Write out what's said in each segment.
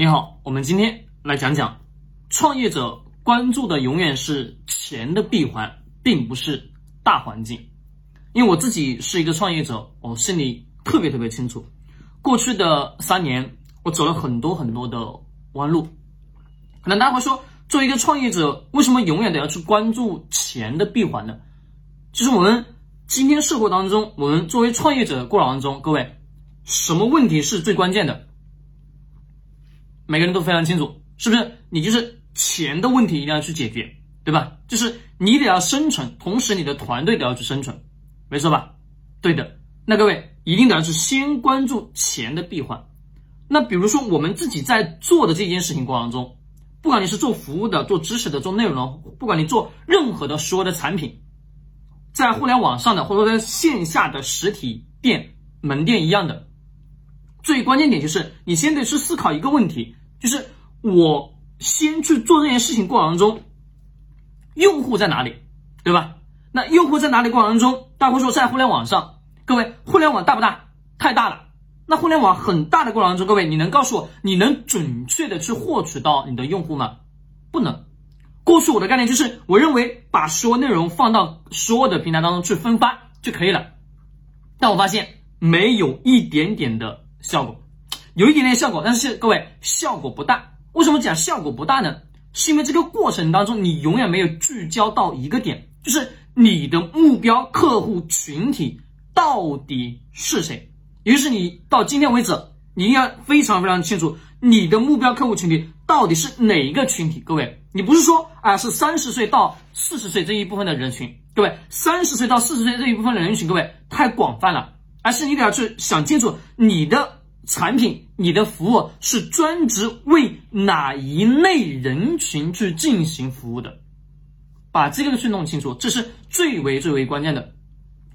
你好，我们今天来讲讲，创业者关注的永远是钱的闭环，并不是大环境。因为我自己是一个创业者，我心里特别特别清楚，过去的三年我走了很多很多的弯路。可能大家会说，作为一个创业者，为什么永远都要去关注钱的闭环呢？其实我们今天社会当中，我们作为创业者过程当中，各位，什么问题是最关键的？每个人都非常清楚，是不是？你就是钱的问题一定要去解决，对吧？就是你得要生存，同时你的团队都要去生存，没错吧？对的。那各位一定得要去先关注钱的闭环。那比如说我们自己在做的这件事情过程中，不管你是做服务的、做知识的、做内容的，不管你做任何的所有的产品，在互联网上的或者说在线下的实体店门店一样的，最关键点就是你先得去思考一个问题。就是我先去做这件事情过程中，用户在哪里，对吧？那用户在哪里过程中，大会说在互联网上，各位，互联网大不大？太大了。那互联网很大的过程中，各位，你能告诉我，你能准确的去获取到你的用户吗？不能。过去我的概念就是，我认为把所有内容放到所有的平台当中去分发就可以了，但我发现没有一点点的效果。有一点点效果，但是各位效果不大。为什么讲效果不大呢？是因为这个过程当中你永远没有聚焦到一个点，就是你的目标客户群体到底是谁。于是你到今天为止，你应该非常非常清楚你的目标客户群体到底是哪一个群体。各位，你不是说啊是三十岁到四十岁这一部分的人群，各位三十岁到四十岁这一部分的人群，各位太广泛了，而是你得要去想清楚你的。产品，你的服务是专职为哪一类人群去进行服务的？把这个去弄清楚，这是最为最为关键的。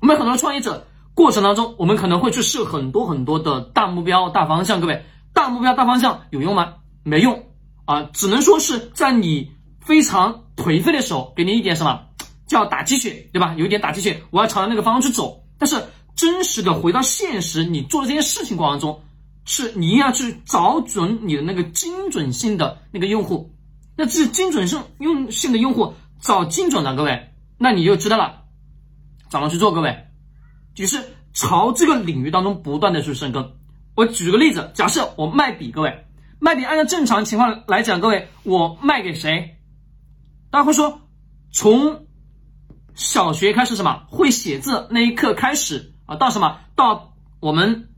我们很多创业者过程当中，我们可能会去设很多很多的大目标、大方向。各位，大目标、大方向有用吗？没用啊，只能说是在你非常颓废的时候，给你一点什么叫打鸡血，对吧？有一点打鸡血，我要朝着那个方向去走。但是真实的回到现实，你做的这件事情过程中。是你一定要去找准你的那个精准性的那个用户，那这精准性用性的用户找精准的各位，那你就知道了，怎么去做各位，就是朝这个领域当中不断的去深耕。我举个例子，假设我卖笔，各位卖笔，按照正常情况来讲，各位我卖给谁？大家会说，从小学开始什么会写字那一刻开始啊，到什么到我们。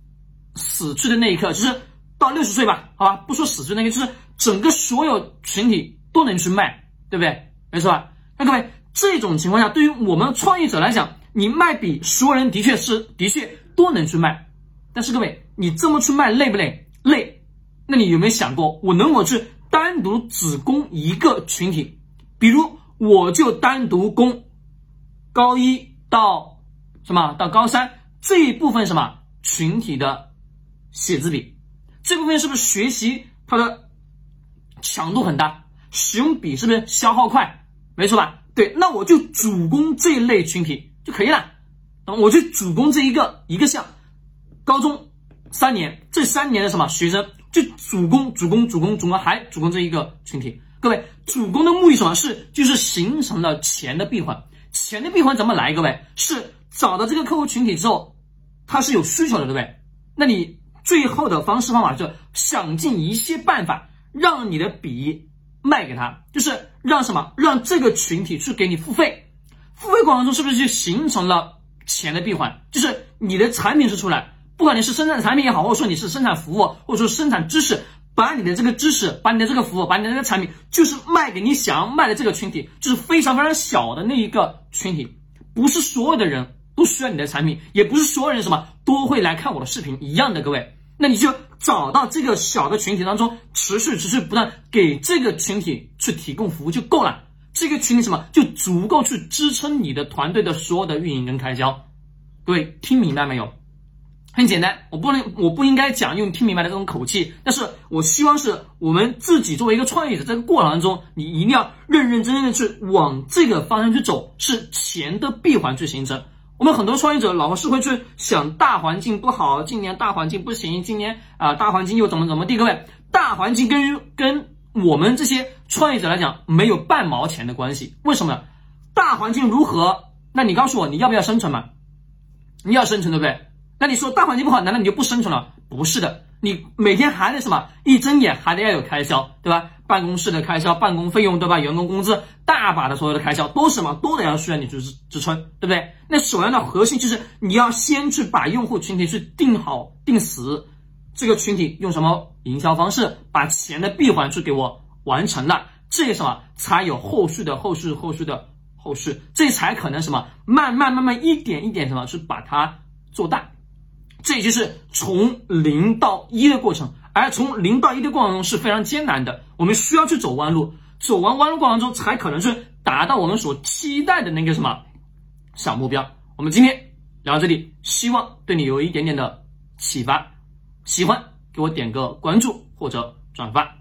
死去的那一刻，就是到六十岁吧，好吧，不说死去那个，就是整个所有群体都能去卖，对不对？没错吧？那各位，这种情况下，对于我们创业者来讲，你卖比，所有人的确是的确都能去卖，但是各位，你这么去卖累不累？累。那你有没有想过，我能否去单独只供一个群体？比如，我就单独供高一到什么到高三这一部分什么群体的？写字笔这部分是不是学习它的强度很大，使用笔是不是消耗快？没错吧？对，那我就主攻这一类群体就可以了。我就主攻这一个一个项，高中三年，这三年的什么学生就主攻主攻主攻主攻还主攻这一个群体。各位，主攻的目的什么是就是形成了钱的闭环。钱的闭环怎么来？各位是找到这个客户群体之后，他是有需求的，对不对？那你。最后的方式方法就是想尽一切办法让你的笔卖给他，就是让什么让这个群体去给你付费，付费过程中是不是就形成了钱的闭环？就是你的产品是出来，不管你是生产产品也好，或者说你是生产服务，或者说生产知识，把你的这个知识，把你的这个服务，把你的这个产品，就是卖给你想要卖的这个群体，就是非常非常小的那一个群体，不是所有的人都需要你的产品，也不是所有人什么都会来看我的视频一样的，各位。那你就找到这个小的群体当中，持续持续不断给这个群体去提供服务就够了。这个群体什么就足够去支撑你的团队的所有的运营跟开销。各位听明白没有？很简单，我不能，我不应该讲用听明白的这种口气，但是我希望是我们自己作为一个创业者，这个过程当中，你一定要认认真真的去往这个方向去走，是钱的闭环去形成。我们很多创业者老是会去想大环境不好，今年大环境不行，今年啊大环境又怎么怎么地？各位，大环境跟跟我们这些创业者来讲没有半毛钱的关系。为什么？大环境如何？那你告诉我，你要不要生存嘛？你要生存，对不对？那你说大环境不好，难道你就不生存了？不是的，你每天还得什么？一睁眼还得要有开销，对吧？办公室的开销、办公费用，对吧？员工工资，大把的所有的开销都什么？都得要需要你去支支撑，对不对？那首要的核心就是你要先去把用户群体去定好、定死，这个群体用什么营销方式，把钱的闭环去给我完成了，这什么才有后续的后续、后续的后续，这才可能什么慢慢慢慢一点一点什么去把它做大。这就是从零到一的过程，而从零到一的过程中是非常艰难的，我们需要去走弯路，走完弯路过程中才可能是达到我们所期待的那个什么小目标。我们今天聊到这里，希望对你有一点点的启发，喜欢给我点个关注或者转发。